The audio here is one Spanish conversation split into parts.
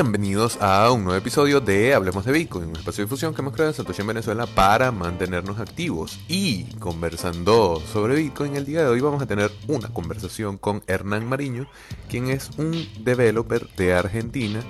Bienvenidos a un nuevo episodio de Hablemos de Bitcoin, un espacio de difusión que hemos creado en Satoshi en Venezuela para mantenernos activos. Y conversando sobre Bitcoin, el día de hoy vamos a tener una conversación con Hernán Mariño, quien es un developer de Argentina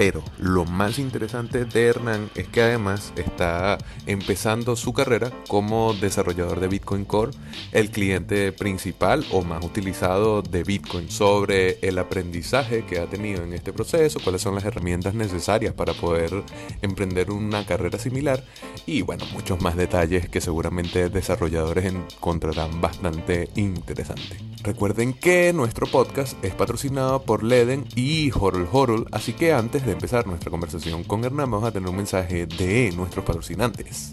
pero lo más interesante de Hernán es que además está empezando su carrera como desarrollador de Bitcoin Core, el cliente principal o más utilizado de Bitcoin, sobre el aprendizaje que ha tenido en este proceso, cuáles son las herramientas necesarias para poder emprender una carrera similar y bueno, muchos más detalles que seguramente desarrolladores encontrarán bastante interesante. Recuerden que nuestro podcast es patrocinado por Leden y Horol Horol, así que antes de empezar nuestra conversación con Hernán, vamos a tener un mensaje de nuestros patrocinantes.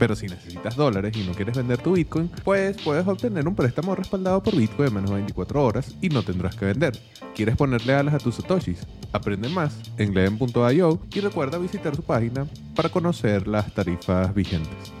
Pero si necesitas dólares y no quieres vender tu Bitcoin, pues puedes obtener un préstamo respaldado por Bitcoin en menos de 24 horas y no tendrás que vender. ¿Quieres ponerle alas a tus satoshis? Aprende más en leden.io y recuerda visitar su página para conocer las tarifas vigentes.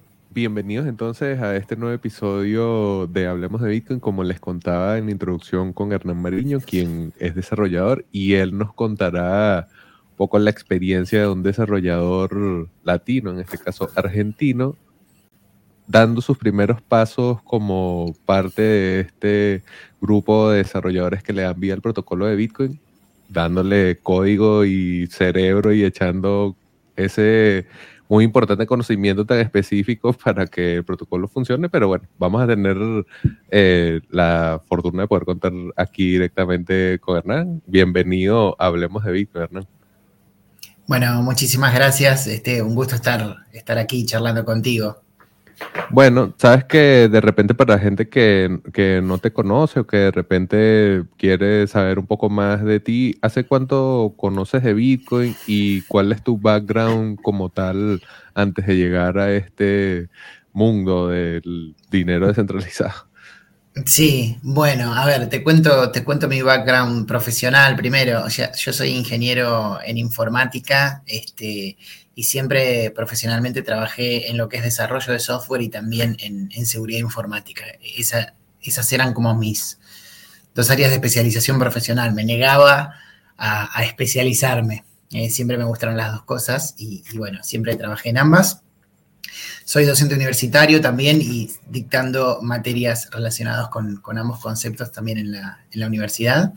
Bienvenidos entonces a este nuevo episodio de Hablemos de Bitcoin. Como les contaba en la introducción con Hernán Mariño, quien es desarrollador, y él nos contará un poco la experiencia de un desarrollador latino, en este caso argentino, dando sus primeros pasos como parte de este grupo de desarrolladores que le dan vía al protocolo de Bitcoin, dándole código y cerebro y echando ese muy importante conocimiento tan específico para que el protocolo funcione, pero bueno, vamos a tener eh, la fortuna de poder contar aquí directamente con Hernán. Bienvenido, hablemos de Víctor, Hernán. Bueno, muchísimas gracias. Este, un gusto estar, estar aquí charlando contigo. Bueno, sabes que de repente para la gente que, no te conoce o que de repente quiere saber un poco más de ti, ¿hace cuánto conoces de Bitcoin y cuál es tu background como tal antes de llegar a este mundo del dinero descentralizado? Sí, bueno, a ver, te cuento, te cuento mi background profesional primero. O sea, yo soy ingeniero en informática, este, y siempre profesionalmente trabajé en lo que es desarrollo de software y también en, seguridad informática. esas eran como mis dos áreas de especialización profesional. Me negaba a, especializarme. Eh, siempre me gustaron las dos cosas y, bueno, siempre trabajé en ambas. Soy docente universitario también y dictando materias relacionadas con, ambos conceptos también en la, en la universidad.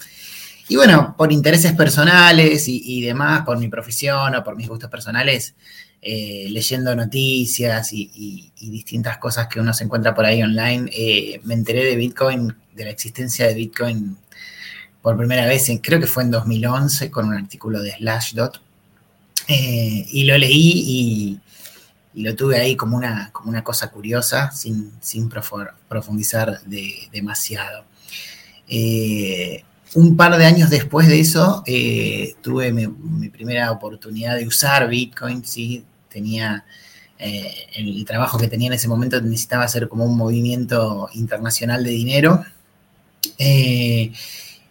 Y bueno, por intereses personales y, demás, por mi profesión o por mis gustos personales, eh, leyendo noticias y, distintas cosas que uno se encuentra por ahí online, eh, me enteré de Bitcoin, de la existencia de Bitcoin por primera vez, creo que fue en 2011, con un artículo de Slashdot. Eh, y lo leí y, lo tuve ahí como una, como una cosa curiosa, sin, sin profundizar demasiado un par de años después de eso, eh, tuve mi, primera oportunidad de usar Bitcoin, sí, tenía eh, el trabajo que tenía en ese momento necesitaba hacer como un movimiento internacional de dinero. Eh,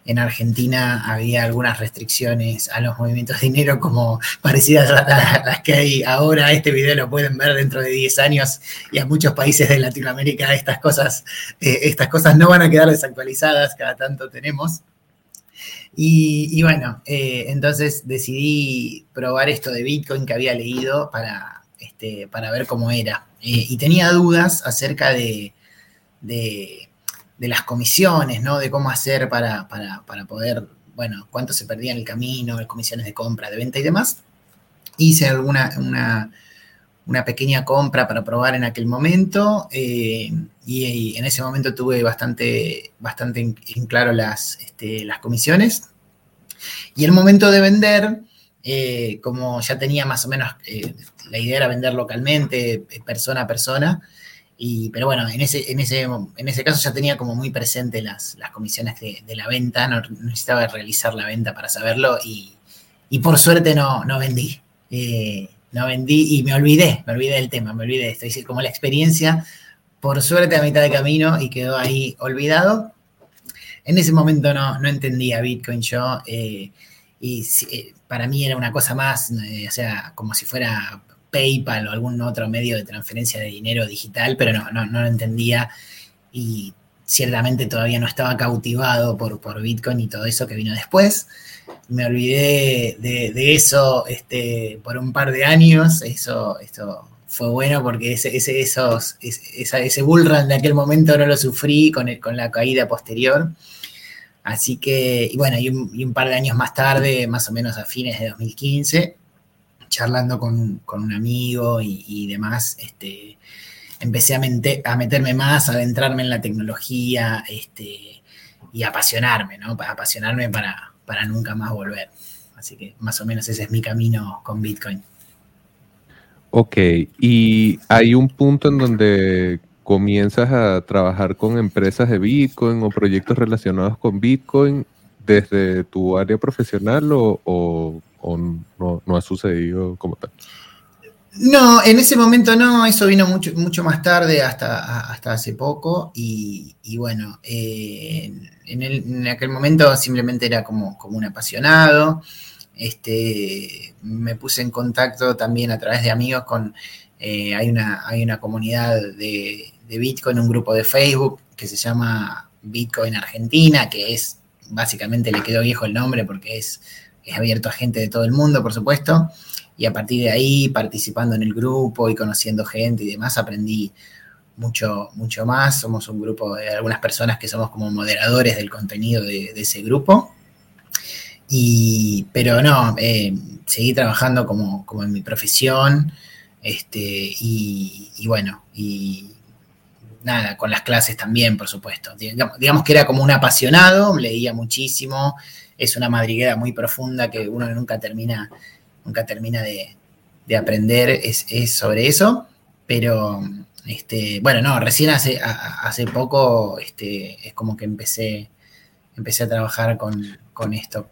en Argentina había algunas restricciones a los movimientos de dinero como parecidas a las que hay ahora. Este video lo pueden ver dentro de 10 años y a muchos países de Latinoamérica estas cosas, estas cosas no van a quedar desactualizadas, cada tanto tenemos. Y, bueno, eh, entonces decidí probar esto de Bitcoin que había leído para, este, para ver cómo era. Eh, y tenía dudas acerca de, de, las comisiones, ¿no? De cómo hacer para, poder bueno, cuánto se perdía en el camino, comisiones de compra, de venta y demás. Hice alguna una, una pequeña compra para probar en aquel momento eh, y, en ese momento tuve bastante, bastante en, claro las, este, las comisiones. Y el momento de vender, eh, como ya tenía más o menos, eh, la idea era vender localmente, persona a persona, y, pero bueno, en ese, en, ese, en ese caso ya tenía como muy presente las, las comisiones de, la venta, no necesitaba realizar la venta para saberlo y, y por suerte no, no vendí no vendí y me olvidé, me olvidé del tema, me olvidé de esto. Hice como la experiencia, por suerte a mitad de camino y quedó ahí olvidado. En ese momento no, no entendía Bitcoin yo eh, y eh, para mí era una cosa más, eh, o sea, como si fuera PayPal o algún otro medio de transferencia de dinero digital, pero no, no, no lo entendía y ciertamente todavía no estaba cautivado por, por Bitcoin y todo eso que vino después me olvidé de, eso este, por un par de años. Eso, esto fue bueno porque ese, ese, esos, ese, bullrun de aquel momento no lo sufrí con, con la caída posterior. Así que, y bueno, y un, par de años más tarde, más o menos a fines de 2015, charlando con, un amigo y, demás, este, empecé a, a, meterme más, a adentrarme en la tecnología este, y apasionarme, ¿no? Apasionarme para, para nunca más volver. Así que más o menos ese es mi camino con Bitcoin. Ok, y hay un punto en donde comienzas a trabajar con empresas de Bitcoin o proyectos relacionados con Bitcoin desde tu área profesional o, no, no, ha sucedido como tal? No, en ese momento no, eso vino mucho, mucho más tarde, hasta, hasta hace poco, y, bueno, eh, en, aquel momento simplemente era como, como un apasionado, este, me puse en contacto también a través de amigos con, eh, hay, una, hay una comunidad de, de Bitcoin, un grupo de Facebook que se llama Bitcoin Argentina, que es, básicamente le quedó viejo el nombre porque es, es abierto a gente de todo el mundo, por supuesto y a partir de ahí, participando en el grupo y conociendo gente y demás, aprendí mucho, mucho más. Somos un grupo de algunas personas que somos como moderadores del contenido de, ese grupo. Y, pero no, eh, seguí trabajando como, en mi profesión. Este, y, bueno, y nada, con las clases también, por supuesto. Digamos, que era como un apasionado, leía muchísimo, es una madriguera muy profunda que uno nunca termina nunca termina de, aprender es, sobre eso, pero este, bueno, no, recién hace, hace poco este, es como que empecé, empecé a trabajar con, esto.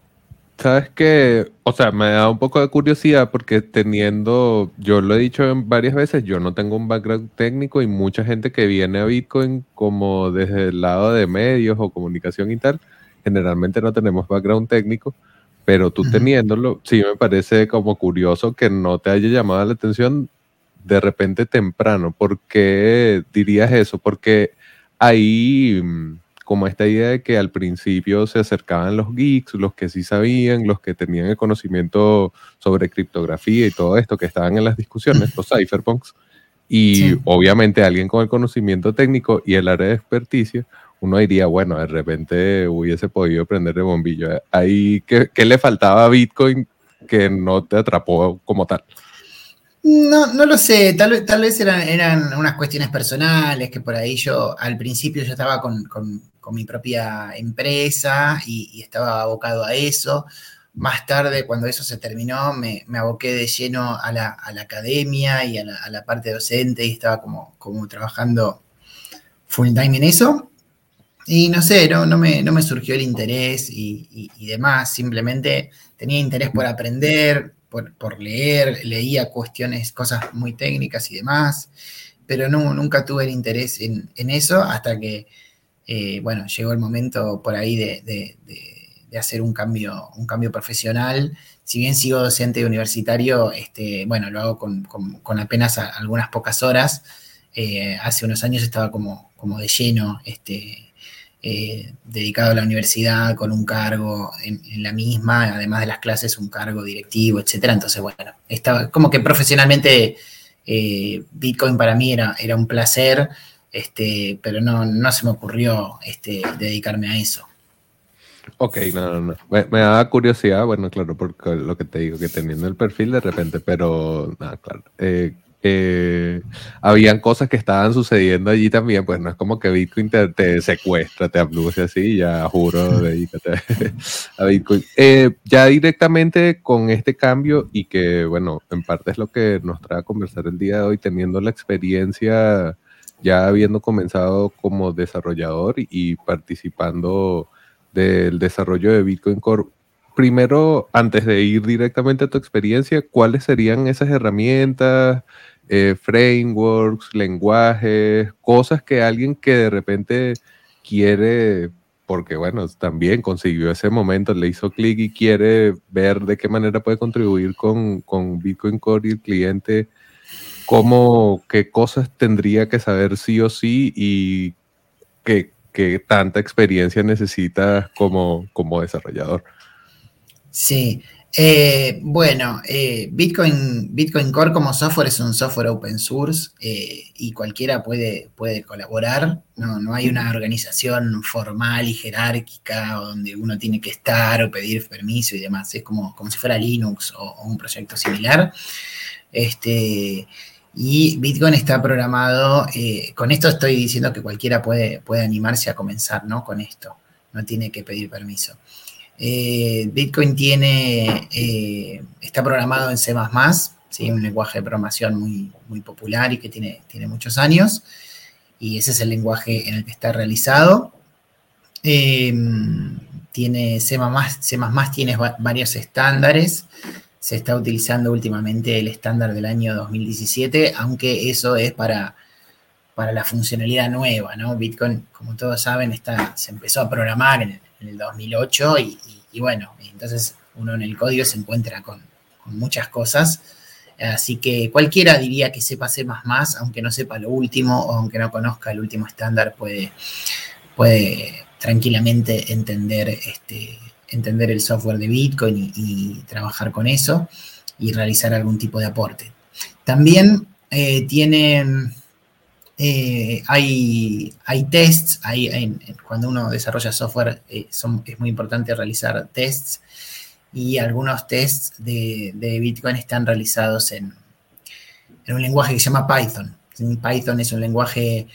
Sabes que, o sea, me da un poco de curiosidad porque teniendo, yo lo he dicho varias veces, yo no tengo un background técnico y mucha gente que viene a Bitcoin como desde el lado de medios o comunicación y tal, generalmente no tenemos background técnico. Pero tú teniéndolo, sí me parece como curioso que no te haya llamado la atención de repente temprano. ¿Por qué dirías eso? Porque ahí mm, como esta idea de que al principio se acercaban los geeks, los que sí sabían, los que tenían el conocimiento sobre criptografía y todo esto que estaban en las discusiones, los cypherpunks, y obviamente alguien con el conocimiento técnico y el área de experticia, uno diría, bueno, de repente hubiese podido prender el bombillo. Ahí, ¿qué, le faltaba a Bitcoin que no te atrapó como tal? No, no lo sé, tal, vez, tal vez eran, eran unas cuestiones personales, que por ahí yo, al principio yo estaba con, mi propia empresa y, estaba abocado a eso. Más tarde, cuando eso se terminó, me, aboqué de lleno a la, academia y a la, parte docente y estaba como, como trabajando full time en eso. Y no sé, no, no, me, no me surgió el interés y, demás, simplemente tenía interés por aprender, por, leer, leía cuestiones, cosas muy técnicas y demás, pero no, nunca tuve el interés en, eso hasta que, eh, bueno, llegó el momento por ahí de, hacer un cambio, un cambio profesional. Si bien sigo docente universitario, este, bueno, lo hago con, apenas algunas pocas horas. Eh, hace unos años estaba como, como de lleno este, eh, dedicado a la universidad con un cargo en, la misma, además de las clases, un cargo directivo, etcétera. Entonces, bueno, estaba como que profesionalmente eh, Bitcoin para mí era, era un placer, este, pero no, no se me ocurrió este, dedicarme a eso. Ok, no, no, no. Me, me, da curiosidad, bueno, claro, porque lo que te digo, que teniendo el perfil de repente, pero nada, claro. Eh, eh, habían cosas que estaban sucediendo allí también, pues no es como que Bitcoin te, secuestra, te abduce así, ya juro, dedícate a Bitcoin. Eh, ya directamente con este cambio y que, bueno, en parte es lo que nos trae a conversar el día de hoy, teniendo la experiencia, ya habiendo comenzado como desarrollador y participando del desarrollo de Bitcoin Core. Primero, antes de ir directamente a tu experiencia, ¿cuáles serían esas herramientas? Eh, frameworks, lenguajes, cosas que alguien que de repente quiere, porque bueno, también consiguió ese momento, le hizo clic y quiere ver de qué manera puede contribuir con, con Bitcoin Core y el cliente, cómo, qué cosas tendría que saber sí o sí y qué, qué tanta experiencia necesita como, como desarrollador. Sí, eh, bueno, eh, Bitcoin, Bitcoin Core como software es un software open source eh, y cualquiera puede, puede colaborar. No, no, hay una organización formal y jerárquica donde uno tiene que estar o pedir permiso y demás. Es como, como si fuera Linux o, un proyecto similar. Este, y Bitcoin está programado, con esto estoy diciendo que cualquiera puede, puede animarse a comenzar ¿no? con esto. No tiene que pedir permiso. Eh, Bitcoin tiene, eh, está programado en C++, ¿sí? un lenguaje de programación muy, muy popular y que tiene, tiene muchos años, y ese es el lenguaje en el que está realizado. Em, tiene C++, C++ tiene varios estándares, se está utilizando últimamente el estándar del año 2017, aunque eso es para, para la funcionalidad nueva, ¿no? Bitcoin, como todos saben, está, se empezó a programar en, en el 2008 y, bueno, entonces uno en el código se encuentra con, muchas cosas. Así que cualquiera diría que sepa C++, aunque no sepa lo último o aunque no conozca el último estándar, puede, puede tranquilamente entender, este, entender el software de Bitcoin y, trabajar con eso y realizar algún tipo de aporte. También eh, tiene eh, hay, hay tests, hay, cuando uno desarrolla software eh, es muy importante realizar tests y algunos tests de, Bitcoin están realizados en, un lenguaje que se llama Python. Python es un lenguaje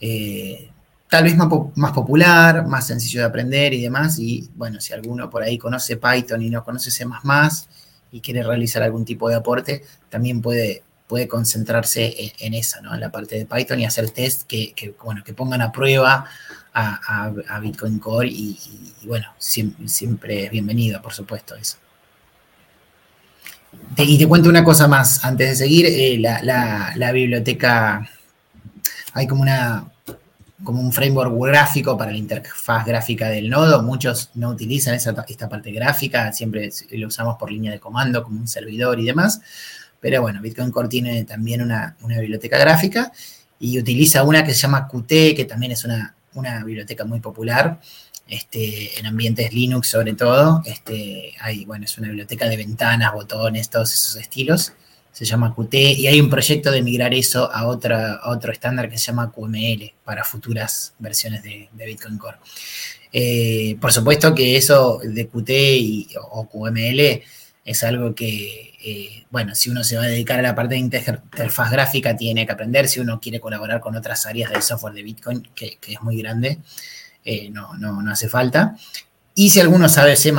eh, tal vez más, más, popular, más sencillo de aprender y demás. Y bueno, si alguno por ahí conoce Python y no conoce C y quiere realizar algún tipo de aporte, también puede puede concentrarse en, esa, ¿no? En la parte de Python y hacer test que, bueno, que pongan a prueba a, Bitcoin Core y, bueno, siempre, es bienvenido, por supuesto, eso. y te cuento una cosa más antes de seguir. Eh, la, biblioteca, hay como una como un framework gráfico para la interfaz gráfica del nodo. Muchos no utilizan esa, esta parte gráfica, siempre lo usamos por línea de comando como un servidor y demás. Pero bueno, Bitcoin Core tiene también una, biblioteca gráfica y utiliza una que se llama Qt, que también es una, biblioteca muy popular. Este, en ambientes Linux sobre todo, este, hay, bueno, es una biblioteca de ventanas, botones, todos esos estilos, se llama Qt, y hay un proyecto de migrar eso a, otra, otro estándar que se llama QML para futuras versiones de, Bitcoin Core. Eh, por supuesto que eso de Qt o QML es algo que, eh, bueno, si uno se va a dedicar a la parte de interfaz gráfica, tiene que aprender. Si uno quiere colaborar con otras áreas del software de Bitcoin, que, es muy grande, eh, no, no, hace falta. Y si alguno sabe C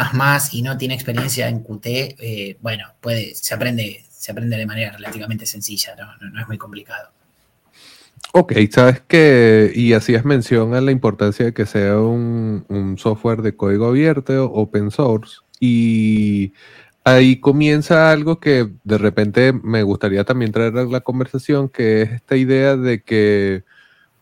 y no tiene experiencia en Qt, eh, bueno, puede, se aprende, se aprende de manera relativamente sencilla, no, es muy complicado. Ok, sabes que, y hacías mención a la importancia de que sea un, un software de código abierto, open source, y ahí comienza algo que de repente me gustaría también traer a la conversación, que es esta idea de que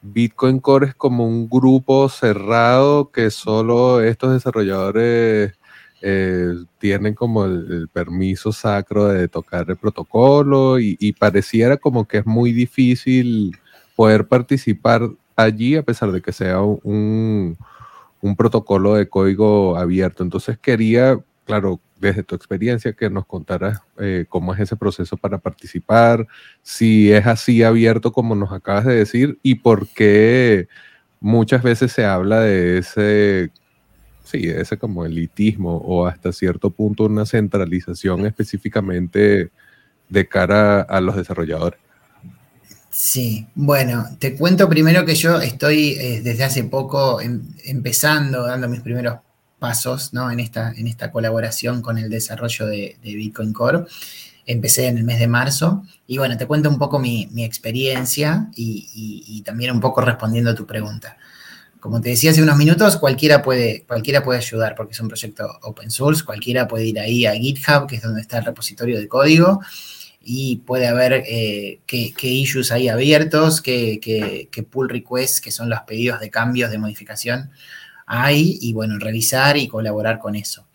Bitcoin Core es como un grupo cerrado que solo estos desarrolladores eh, tienen como el, permiso sacro de tocar el protocolo y, pareciera como que es muy difícil poder participar allí a pesar de que sea un, un protocolo de código abierto. Entonces quería, claro, desde tu experiencia, que nos contaras eh, cómo es ese proceso para participar, si es así abierto como nos acabas de decir y por qué muchas veces se habla de ese sí, ese como elitismo o hasta cierto punto una centralización específicamente de cara a los desarrolladores. Sí, bueno, te cuento primero que yo estoy eh, desde hace poco em, empezando, dando mis primeros pasos ¿no? en, esta, colaboración con el desarrollo de, Bitcoin Core. Empecé en el mes de marzo y bueno, te cuento un poco mi, experiencia y, también un poco respondiendo a tu pregunta. Como te decía hace unos minutos, cualquiera puede, cualquiera puede ayudar porque es un proyecto open source, cualquiera puede ir ahí a GitHub, que es donde está el repositorio de código, y puede haber eh, qué, issues hay abiertos, qué, qué, pull requests, que son los pedidos de cambios, de modificación, hay, y bueno, revisar y colaborar con eso.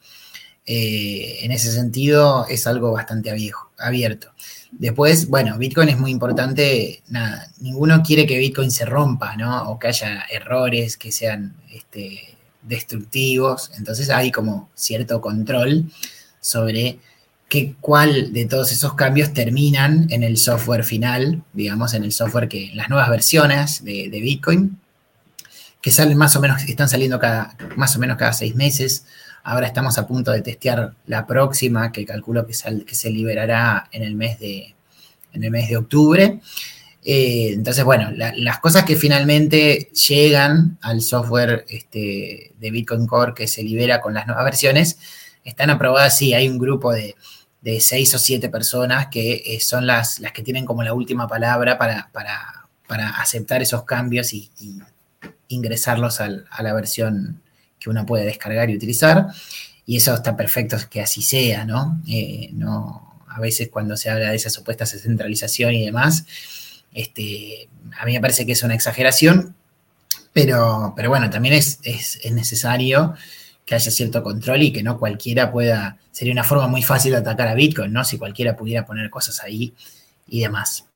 Eh, en ese sentido es algo bastante abierto. Después, bueno, Bitcoin es muy importante, ninguno quiere que Bitcoin se rompa, ¿no? O que haya errores que sean este, destructivos, entonces hay como cierto control sobre cuál de todos esos cambios terminan en el software final, digamos, en el software que, las nuevas versiones de, Bitcoin, que salen más o menos, están saliendo cada, más o menos cada seis meses. Ahora estamos a punto de testear la próxima, que calculo que, que se liberará en el mes de, en el mes de octubre. Eh, entonces, bueno, las cosas que finalmente llegan al software este, de Bitcoin Core que se libera con las nuevas versiones, están aprobadas, sí, hay un grupo de, de seis o siete personas que eh, son las, las que tienen como la última palabra para, aceptar esos cambios y, ingresarlos a la versión que uno puede descargar y utilizar. Y eso está perfecto que así sea, ¿no? Eh, no a veces cuando se habla de esa supuesta centralización y demás, este, a mí me parece que es una exageración, pero, pero bueno, también es, es, es necesario que haya cierto control y que no cualquiera pueda, sería una forma muy fácil de atacar a Bitcoin, ¿no? Si cualquiera pudiera poner cosas ahí y demás.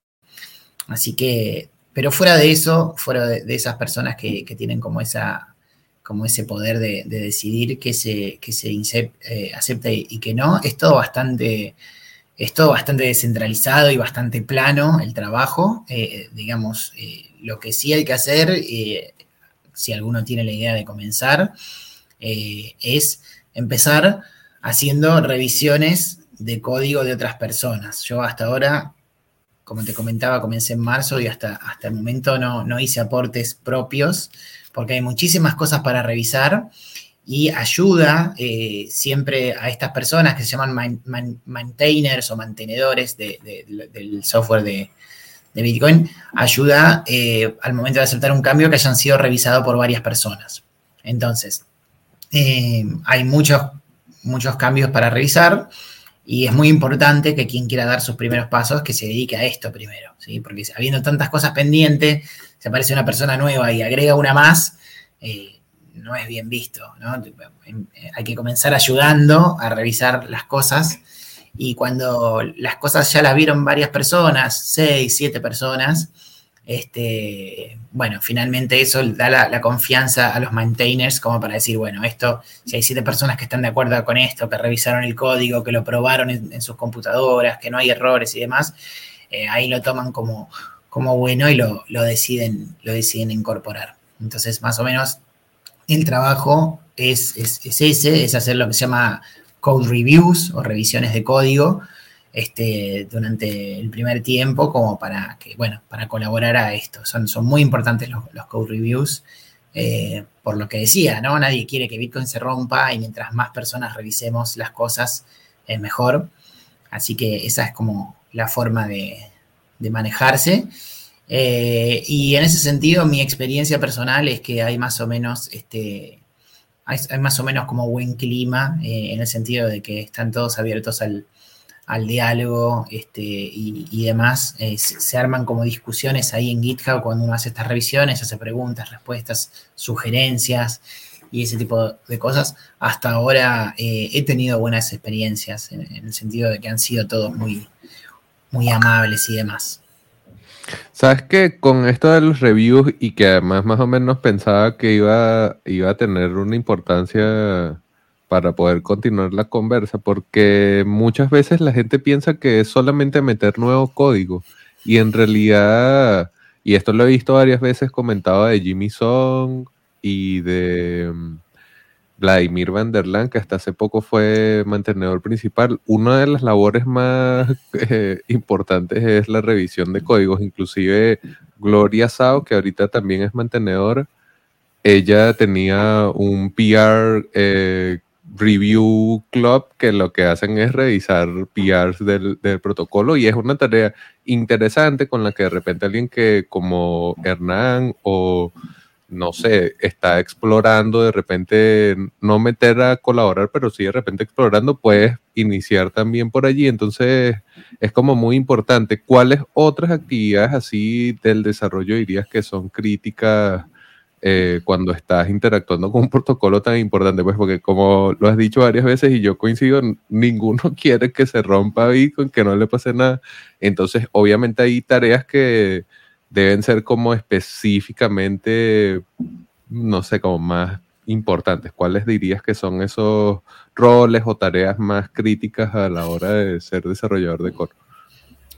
Así que, pero fuera de eso, fuera de, esas personas que, tienen como esa como ese poder de, decidir qué se, que se eh, acepta y que no, es todo bastante, es todo bastante descentralizado y bastante plano el trabajo. Eh, digamos, eh, lo que sí hay que hacer, si alguno tiene la idea de comenzar, es empezar haciendo revisiones de código de otras personas. Yo hasta ahora, como te comentaba, comencé en marzo y hasta, hasta el momento no, hice aportes propios porque hay muchísimas cosas para revisar y ayuda eh, siempre a estas personas que se llaman maintainers o mantenedores del software de, Bitcoin, ayuda eh, al momento de aceptar un cambio que hayan sido revisados por varias personas. Entonces, eh, hay muchos, muchos cambios para revisar y es muy importante que quien quiera dar sus primeros pasos que se dedique a esto primero, ¿sí? porque habiendo tantas cosas pendientes, se aparece una persona nueva y agrega una más, eh, no es bien visto. Eh, hay que comenzar ayudando a revisar las cosas y cuando las cosas ya las vieron varias personas, seis, siete personas, este, bueno, finalmente eso da la, confianza a los maintainers como para decir, bueno, esto, si hay siete personas que están de acuerdo con esto, que revisaron el código, que lo probaron en, sus computadoras, que no hay errores y demás, eh, ahí lo toman como, como bueno y lo, deciden, lo deciden incorporar. Entonces, más o menos, el trabajo es, es, es ese, es hacer lo que se llama code reviews o revisiones de código, este, durante el primer tiempo como para que, bueno, para colaborar a esto. Son, son muy importantes los, code reviews, eh, por lo que decía, ¿no? Nadie quiere que Bitcoin se rompa y mientras más personas revisemos las cosas, es mejor. Así que esa es como la forma de, manejarse. Eh, y en ese sentido, mi experiencia personal es que hay más o menos, este, hay, más o menos como buen clima, eh, en el sentido de que están todos abiertos al, al diálogo este, y, demás. Eh, se, arman como discusiones ahí en GitHub cuando uno hace estas revisiones, hace preguntas, respuestas, sugerencias y ese tipo de cosas. Hasta ahora eh, he tenido buenas experiencias en, el sentido de que han sido todos muy, muy amables y demás. Sabes que con esto de los reviews y que además más o menos pensaba que iba, iba a tener una importancia para poder continuar la conversa, porque muchas veces la gente piensa que es solamente meter nuevo código y en realidad, y esto lo he visto varias veces comentado de Jimmy Song y de, Vladimir van der Laan, que hasta hace poco fue mantenedor principal. Una de las labores más eh, importantes es la revisión de códigos. Inclusive Gloria Sao, que ahorita también es mantenedora, ella tenía un PR eh, Review Club que lo que hacen es revisar PRs del, del, protocolo y es una tarea interesante con la que de repente alguien que como Hernán o no sé, está explorando, de repente no meter a colaborar, pero sí de repente explorando, puedes iniciar también por allí. Entonces es como muy importante. ¿Cuáles otras actividades así del desarrollo dirías que son críticas? Eh, cuando estás interactuando con un protocolo tan importante, pues porque como lo has dicho varias veces y yo coincido, ninguno quiere que se rompa Bitcoin, que no le pase nada. Entonces, obviamente hay tareas que deben ser como específicamente, no sé, como más importantes. ¿Cuáles dirías que son esos roles o tareas más críticas a la hora de ser desarrollador de core?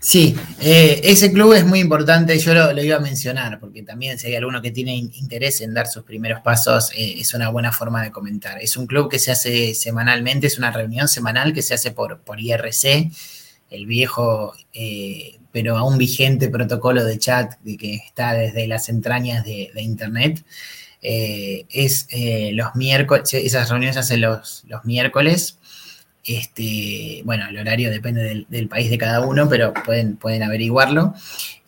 Sí, eh, ese club es muy importante, yo lo, iba a mencionar, porque también si hay alguno que tiene interés en dar sus primeros pasos, eh, es una buena forma de comentar. Es un club que se hace semanalmente, es una reunión semanal que se hace por, por IRC, el viejo eh, pero aún vigente protocolo de chat de que está desde las entrañas de, Internet. es los miércoles, esas reuniones se hacen los, los miércoles este, bueno, el horario depende del, país de cada uno, pero pueden, pueden averiguarlo.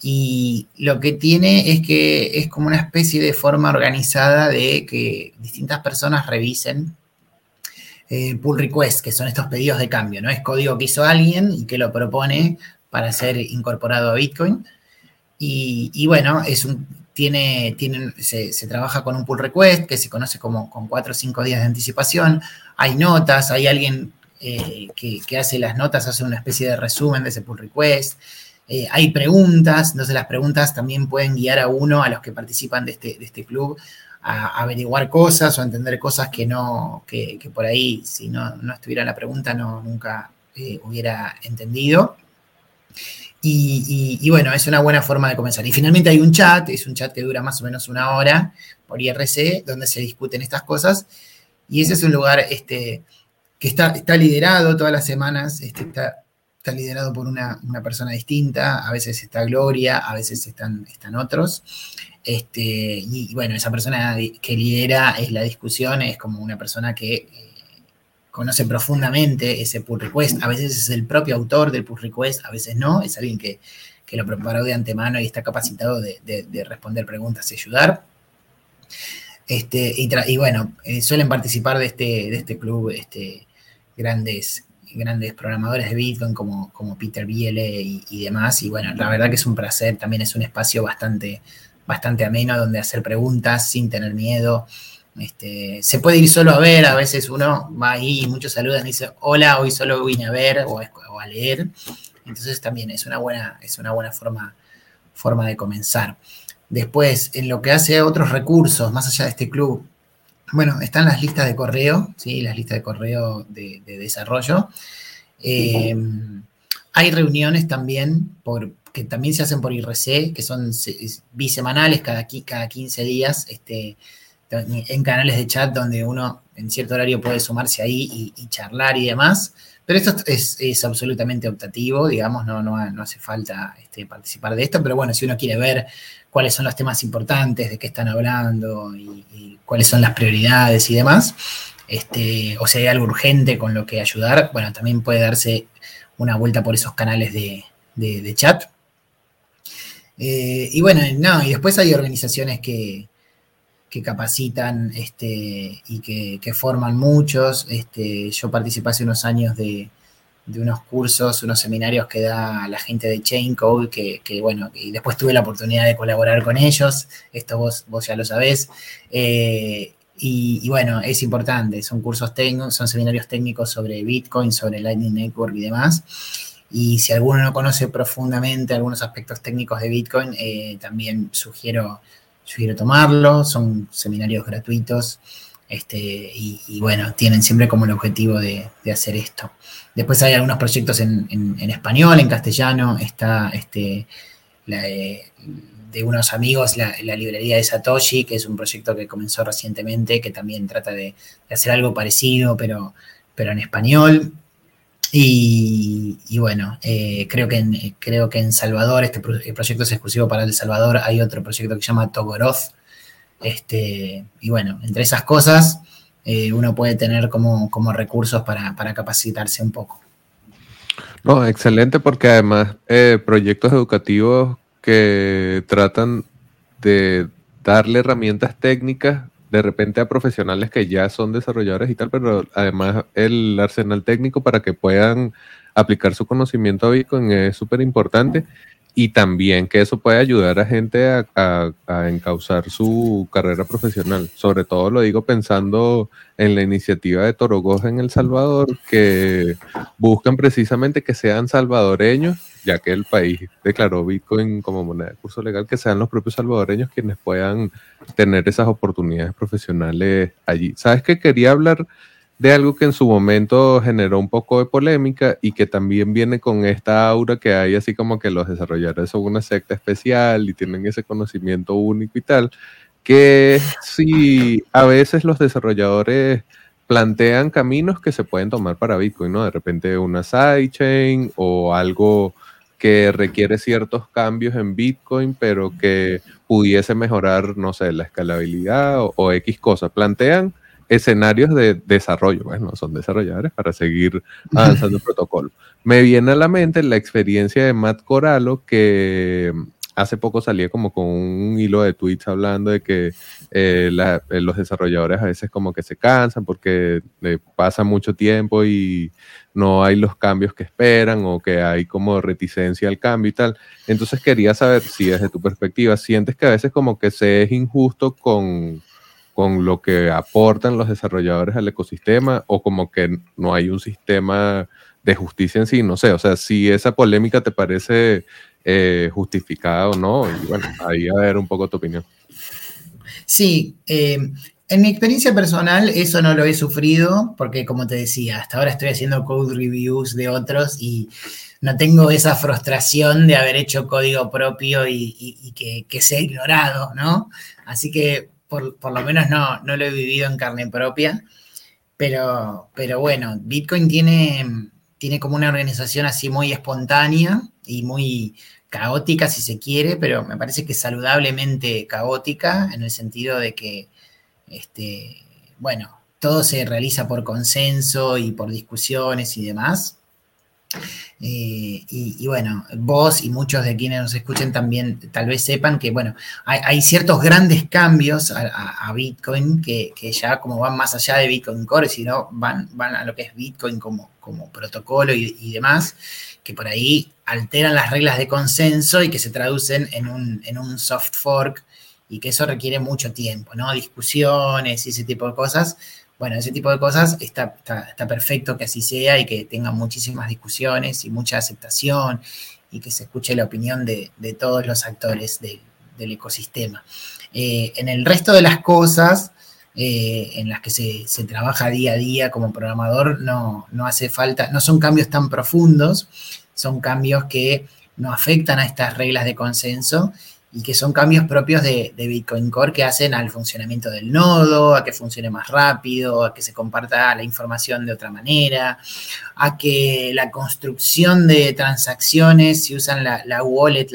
Y lo que tiene es que es como una especie de forma organizada de que distintas personas revisen eh, pull requests, que son estos pedidos de cambio, ¿no? Es código que hizo alguien y que lo propone para ser incorporado a Bitcoin. Y, bueno, es un, tiene, se, se, trabaja con un pull request que se conoce como con cuatro o cinco días de anticipación. Hay notas, hay alguien eh, que, hace las notas, hace una especie de resumen de ese pull request. Eh, hay preguntas, entonces las preguntas también pueden guiar a uno, a los que participan de este, este club, a, averiguar cosas o a entender cosas que no, que, por ahí, si no, no, estuviera la pregunta, no, nunca eh, hubiera entendido. Y, bueno, es una buena forma de comenzar. Y finalmente hay un chat, es un chat que dura más o menos una hora por IRC, donde se discuten estas cosas. Y ese es un lugar este, que está, está liderado todas las semanas, este, está, está, liderado por una, persona distinta, a veces está Gloria, a veces están, están otros. Este, y, bueno, esa persona que lidera es la discusión, es como una persona que eh, conoce profundamente ese pull request, a veces es el propio autor del pull request, a veces no, es alguien que, lo preparó de antemano y está capacitado de, de responder preguntas y ayudar. Este, y, bueno, eh, suelen participar de este, de este club este, grandes, grandes programadores de Bitcoin como, como Peter Biele y, demás. Y bueno, la verdad que es un placer, también es un espacio bastante, bastante ameno donde hacer preguntas sin tener miedo. Este, se puede ir solo a ver, a veces uno va ahí y muchos saludan y dice, hola, hoy solo vine a ver o, a leer. Entonces también es una buena, es una buena forma, forma de comenzar. Después, en lo que hace otros recursos, más allá de este club, bueno, están las listas de correo, ¿sí? Las listas de correo de, desarrollo. Eh, hay reuniones también por, que también se hacen por IRC, que son bisemanales, cada, cada 15 días, este, en canales de chat donde uno en cierto horario puede sumarse ahí y, charlar y demás. Pero esto es, absolutamente optativo, digamos, no, no, hace falta este, participar de esto, pero bueno, si uno quiere ver cuáles son los temas importantes, de qué están hablando y, cuáles son las prioridades y demás. Este, o si hay algo urgente con lo que ayudar, bueno, también puede darse una vuelta por esos canales de, chat. Eh, y bueno, no, y después hay organizaciones que, capacitan este, y que, que, forman muchos. Este, yo participé hace unos años de, de unos cursos, unos seminarios que da la gente de Chain Code, que, bueno, y después tuve la oportunidad de colaborar con ellos, esto vos, vos ya lo sabés. Eh, y, bueno, es importante, son cursos técnicos, son seminarios técnicos sobre Bitcoin, sobre Lightning Network y demás. Y si alguno no conoce profundamente algunos aspectos técnicos de Bitcoin, eh, también sugiero, sugiero tomarlo, son seminarios gratuitos. Este, y, bueno, tienen siempre como el objetivo de, hacer esto. Después hay algunos proyectos en, español, en castellano, está este, de unos amigos la, librería de Satoshi, que es un proyecto que comenzó recientemente, que también trata de, hacer algo parecido, pero, pero en español. Y, bueno, eh, creo, que en, creo que en Salvador, este proyecto es exclusivo para El Salvador, hay otro proyecto que se llama Togoroth. Este, y bueno, entre esas cosas, eh, uno puede tener como, como recursos para, capacitarse un poco. No, excelente porque además eh, proyectos educativos que tratan de darle herramientas técnicas de repente a profesionales que ya son desarrolladores y tal, pero además el arsenal técnico para que puedan aplicar su conocimiento a Bitcoin es súper importante y también que eso puede ayudar a gente a, encauzar su carrera profesional. Sobre todo lo digo pensando en la iniciativa de Torogoja en El Salvador, que buscan precisamente que sean salvadoreños, ya que el país declaró Bitcoin como moneda de curso legal, que sean los propios salvadoreños quienes puedan tener esas oportunidades profesionales allí. ¿Sabes que quería hablar? de algo que en su momento generó un poco de polémica y que también viene con esta aura que hay así como que los desarrolladores son una secta especial y tienen ese conocimiento único y tal, que si a veces los desarrolladores plantean caminos que se pueden tomar para Bitcoin, ¿no? De repente una sidechain o algo que requiere ciertos cambios en Bitcoin, pero que pudiese mejorar, no sé, la escalabilidad o, o X cosas. Plantean escenarios de desarrollo, bueno, son desarrolladores para seguir avanzando el protocolo. Me viene a la mente la experiencia de Matt Corallo, que hace poco salía como con un hilo de tweets hablando de que eh, eh, los desarrolladores a veces como que se cansan porque pasa mucho tiempo y no hay los cambios que esperan o que hay como reticencia al cambio y tal. Entonces quería saber si desde tu perspectiva sientes que a veces como que se es injusto con con lo que aportan los desarrolladores al ecosistema o como que no hay un sistema de justicia en sí, no sé, o sea, si esa polémica te parece eh, justificada o no, y bueno, ahí a ver un poco tu opinión. Sí, eh, en mi experiencia personal eso no lo he sufrido porque como te decía, hasta ahora estoy haciendo code reviews de otros y no tengo esa frustración de haber hecho código propio y, que, que sea ignorado, ¿no? Así que por, lo menos no, no, lo he vivido en carne propia, pero, pero bueno, Bitcoin tiene, tiene como una organización así muy espontánea y muy caótica si se quiere, pero me parece que saludablemente caótica en el sentido de que, este, bueno, todo se realiza por consenso y por discusiones y demás. Eh, y, bueno, vos y muchos de quienes nos escuchen también tal vez sepan que, bueno, hay, ciertos grandes cambios a, Bitcoin que, ya como van más allá de Bitcoin Core, sino van, van a lo que es Bitcoin como, como protocolo y, demás, que por ahí alteran las reglas de consenso y que se traducen en un, en un soft fork y que eso requiere mucho tiempo, ¿no? Discusiones y ese tipo de cosas bueno, ese tipo de cosas está, está, perfecto que así sea y que tenga muchísimas discusiones y mucha aceptación y que se escuche la opinión de, todos los actores del ecosistema. Eh, en el resto de las cosas eh, en las que se, trabaja día a día como programador, no, no hace falta, no son cambios tan profundos, son cambios que no afectan a estas reglas de consenso y que son cambios propios de, Bitcoin Core que hacen al funcionamiento del nodo, a que funcione más rápido, a que se comparta la información de otra manera, a que la construcción de transacciones, si usan la, wallet,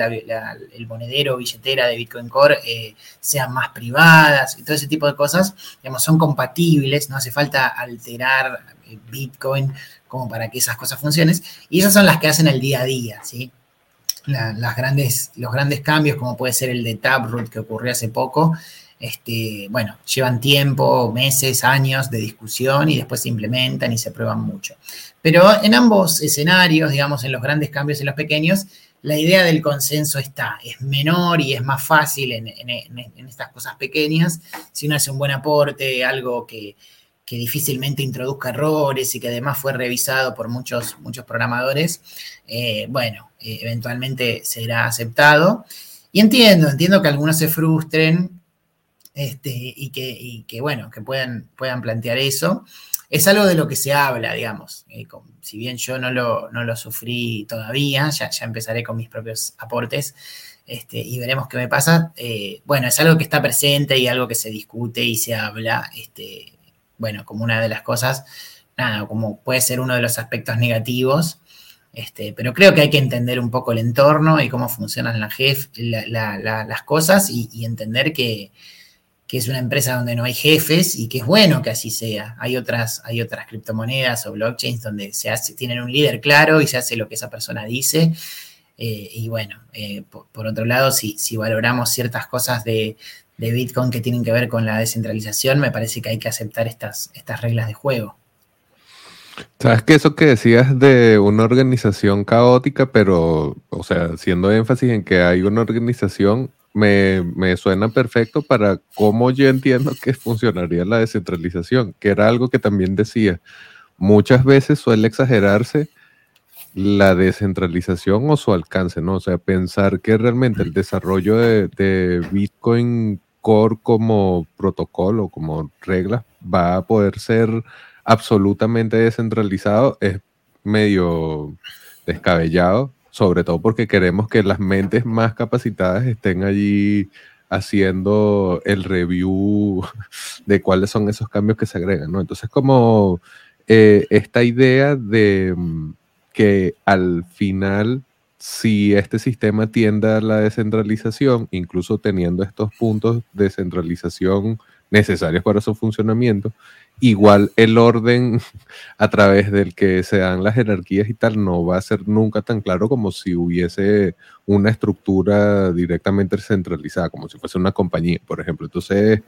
el monedero billetera de Bitcoin Core, eh, sean más privadas y todo ese tipo de cosas, digamos, son compatibles, no hace falta alterar eh, Bitcoin como para que esas cosas funcionen, y esas son las que hacen el día a día, ¿sí? Las grandes, los grandes cambios, como puede ser el de Taproot que ocurrió hace poco, este, bueno, llevan tiempo, meses, años de discusión y después se implementan y se prueban mucho. Pero en ambos escenarios, digamos, en los grandes cambios y en los pequeños, la idea del consenso está, es menor y es más fácil en, estas cosas pequeñas, si uno hace un buen aporte, algo que, que difícilmente introduzca errores y que además fue revisado por muchos, muchos programadores, eh, bueno, eh, eventualmente será aceptado. Y entiendo, entiendo que algunos se frustren este, y, que, que, bueno, que puedan, puedan plantear eso. es algo de lo que se habla, digamos. Eh, si bien yo no lo, no lo sufrí todavía, ya, ya, empezaré con mis propios aportes este, y veremos qué me pasa. Eh, bueno, es algo que está presente y algo que se discute y se habla, este, bueno, como una de las cosas, nada, como puede ser uno de los aspectos negativos. Este, pero creo que hay que entender un poco el entorno y cómo funcionan las cosas y entender que, es una empresa donde no hay jefes y que es bueno que así sea. Hay otras, criptomonedas o blockchains donde se hace, tienen un líder claro y se hace lo que esa persona dice. Eh, y bueno, eh, por, otro lado, si, valoramos ciertas cosas de, Bitcoin que tienen que ver con la descentralización, me parece que hay que aceptar estas reglas de juego. Sabes que eso que decías de una organización caótica, pero, o sea, haciendo énfasis en que hay una organización, me, suena perfecto para cómo yo entiendo que funcionaría la descentralización, que era algo que también decía. Muchas veces suele exagerarse la descentralización o su alcance, ¿no? O sea, pensar que realmente el desarrollo de, Bitcoin Core como protocolo, como regla, va a poder ser absolutamente descentralizado es medio descabellado sobre todo porque queremos que las mentes más capacitadas estén allí haciendo el review de cuáles son esos cambios que se agregan, ¿no? Entonces, como eh, esta idea de mm, que al final, si este sistema tiende a la descentralización, incluso teniendo estos puntos de centralización necesarios para su funcionamiento, igual el orden a través del que se dan las jerarquías y tal no va a ser nunca tan claro como si hubiese una estructura directamente centralizada, como si fuese una compañía, por ejemplo. Entonces,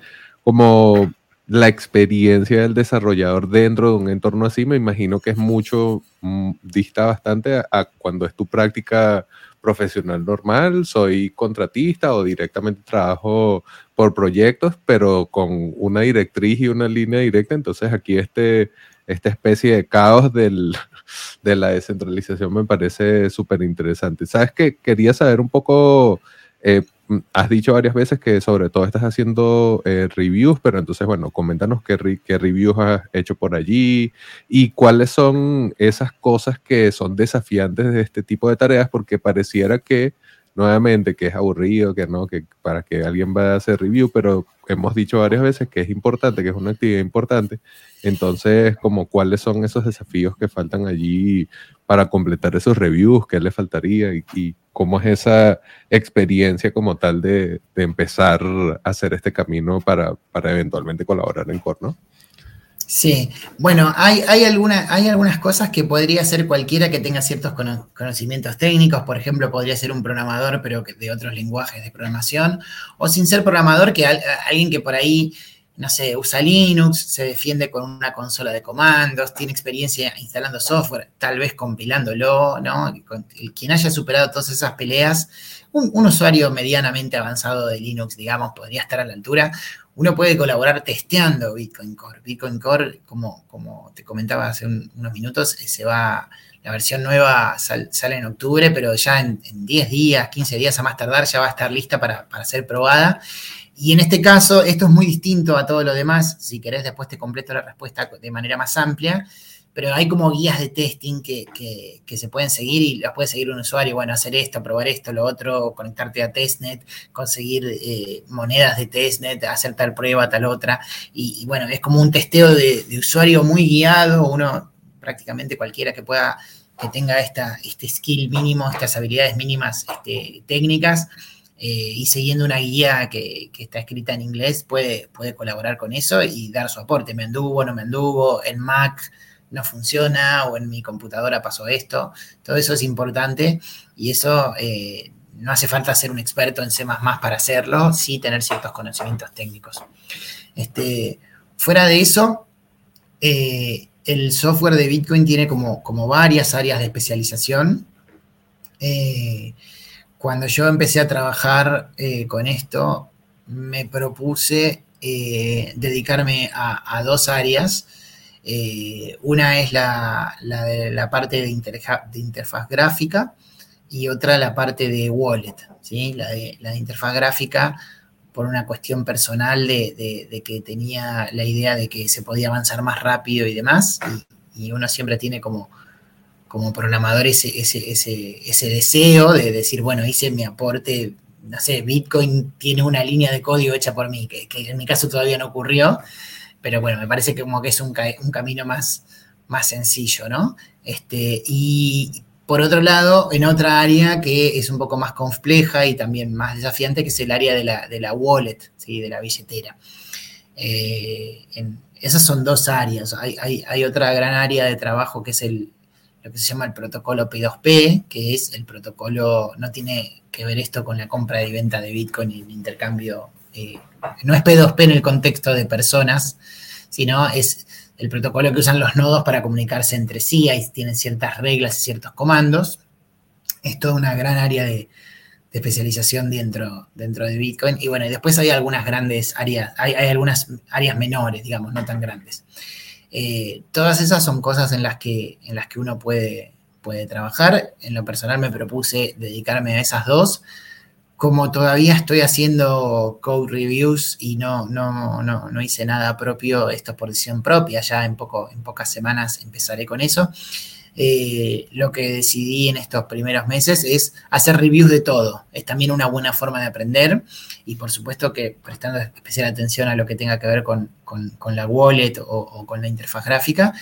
como la experiencia del desarrollador dentro de un entorno así, me imagino que es mucho, mm, dista bastante a cuando es tu práctica profesional normal, soy contratista o directamente trabajo por proyectos, pero con una directriz y una línea directa. Entonces aquí este, esta especie de caos del, de la descentralización me parece súper interesante. Sabes que quería saber un poco eh, has dicho varias veces que sobre todo estás haciendo eh, reviews, pero entonces, bueno, coméntanos qué, qué, reviews has hecho por allí y cuáles son esas cosas que son desafiantes de este tipo de tareas, porque pareciera que, nuevamente, que es aburrido, que no, que para que alguien vaya a hacer review, pero hemos dicho varias veces que es importante, que es una actividad importante. Entonces, como cuáles son esos desafíos que faltan allí para completar esos reviews, qué le faltaría y, cómo es esa experiencia como tal de, empezar a hacer este camino para, eventualmente colaborar en Core, ¿no? Sí, bueno, hay, hay, hay algunas cosas que podría hacer cualquiera que tenga ciertos conocimientos técnicos, por ejemplo, podría ser un programador, pero de otros lenguajes de programación, o sin ser programador, que alguien que por ahí no sé, usa Linux, se defiende con una consola de comandos, tiene experiencia instalando software, tal vez compilándolo, ¿no? Quien haya superado todas esas peleas, un, usuario medianamente avanzado de Linux, digamos, podría estar a la altura. Uno puede colaborar testeando Bitcoin Core. Bitcoin Core, como, como te comentaba hace unos minutos, eh, se va, la versión nueva sale en octubre, pero ya en, 10 días, 15 días a más tardar, ya va a estar lista para, para ser probada. Y en este caso, esto es muy distinto a todo lo demás. Si querés, después te completo la respuesta de manera más amplia. Pero hay como guías de testing que, se pueden seguir y las puede seguir un usuario. Bueno, hacer esto, probar esto, lo otro, conectarte a testnet, conseguir eh, monedas de testnet, hacer tal prueba, tal otra. Y, bueno, es como un testeo de, usuario muy guiado. Uno, prácticamente cualquiera que pueda, que tenga esta, este skill mínimo, estas habilidades mínimas este, técnicas eh, y siguiendo una guía que, está escrita en inglés puede, puede colaborar con eso y dar su aporte. Me anduvo, no me anduvo, en Mac no funciona o en mi computadora pasó esto. Todo eso es importante y eso eh, no hace falta ser un experto en C para hacerlo, sí tener ciertos conocimientos técnicos. Este, fuera de eso, eh, el software de Bitcoin tiene como, como varias áreas de especialización cuando yo empecé a trabajar eh, con esto, me propuse eh, dedicarme a, dos áreas. Eh, una es la, la, parte de, interfaz gráfica y otra la parte de wallet. ¿sí? La, de, la interfaz gráfica por una cuestión personal de, que tenía la idea de que se podía avanzar más rápido y demás. Y, uno siempre tiene como, como programador ese, ese, ese, deseo de decir, bueno, hice mi aporte, no sé, Bitcoin tiene una línea de código hecha por mí, que, en mi caso todavía no ocurrió, pero bueno, me parece que como que es un, un camino más, más sencillo, ¿no? Este, y, por otro lado, en otra área que es un poco más compleja y también más desafiante, que es el área de la, wallet, ¿sí? de la billetera. Eh, esas son dos áreas. Hay, otra gran área de trabajo que es el, lo que se llama el protocolo P2P, que es el protocolo, no tiene que ver esto con la compra y venta de Bitcoin y el intercambio. Eh, no es P2P en el contexto de personas, sino es el protocolo que usan los nodos para comunicarse entre sí, ahí tienen ciertas reglas y ciertos comandos. Es toda una gran área de, especialización dentro, dentro de Bitcoin. Y bueno, y después hay algunas grandes áreas, hay, algunas áreas menores, digamos, no tan grandes. Eh, todas esas son cosas en las que, en las que uno puede, puede trabajar. En lo personal me propuse dedicarme a esas dos como todavía estoy haciendo code reviews y no, no, no, no hice nada propio, esto es por decisión propia, ya en, poco, en pocas semanas empezaré con eso. Eh, lo que decidí en estos primeros meses es hacer reviews de todo. Es también una buena forma de aprender y por supuesto que prestando especial atención a lo que tenga que ver con, la wallet o, con la interfaz gráfica,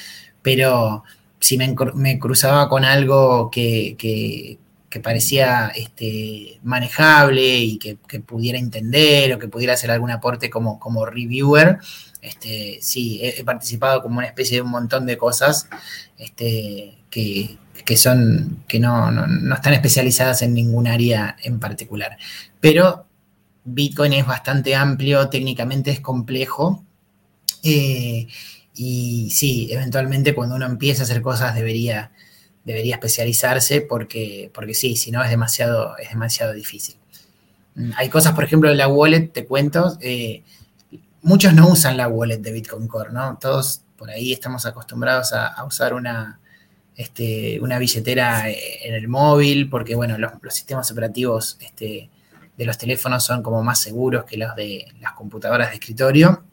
pero si me, cruzaba con algo que parecía este, manejable y que, pudiera entender o que pudiera hacer algún aporte como, como reviewer, este, sí, he, participado como una especie de un montón de cosas este, que, son, que no, están especializadas en ningún área en particular. Pero Bitcoin es bastante amplio, técnicamente es complejo. Eh, y sí, eventualmente cuando uno empieza a hacer cosas debería debería especializarse porque, porque sí, si no es demasiado, es demasiado difícil. Mm, hay cosas, por ejemplo, de la wallet, te cuento, eh, muchos no usan la wallet de Bitcoin Core, ¿no? Todos por ahí estamos acostumbrados a, usar una, este, una billetera en el móvil, porque bueno, los, sistemas operativos este, de los teléfonos son como más seguros que los de las computadoras de escritorio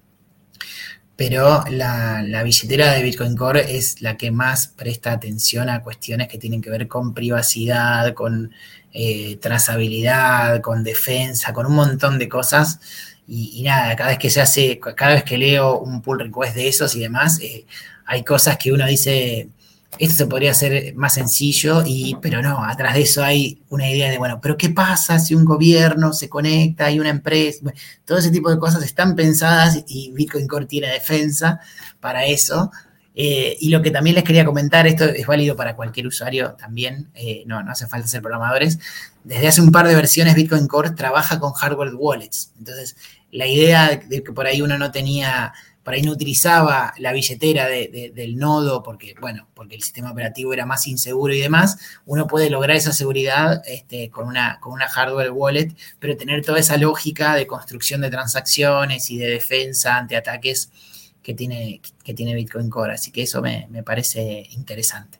pero la, billetera de Bitcoin Core es la que más presta atención a cuestiones que tienen que ver con privacidad, con eh, trazabilidad, con defensa, con un montón de cosas. Y, nada, cada vez que se hace, cada vez que leo un pull request de esos y demás, eh, hay cosas que uno dice, esto se podría hacer más sencillo, y, pero no, atrás de eso hay una idea de, bueno, pero ¿qué pasa si un gobierno se conecta y una empresa? todo ese tipo de cosas están pensadas y Bitcoin Core tiene defensa para eso. Eh, y lo que también les quería comentar, esto es válido para cualquier usuario también, eh, no, no hace falta ser programadores. Desde hace un par de versiones Bitcoin Core trabaja con hardware wallets. Entonces, la idea de que por ahí uno no tenía por ahí no utilizaba la billetera del nodo porque, bueno, porque el sistema operativo era más inseguro y demás, uno puede lograr esa seguridad este, con, una, con una hardware wallet, pero tener toda esa lógica de construcción de transacciones y de defensa ante ataques que tiene, que tiene Bitcoin Core. Así que eso me, me parece interesante.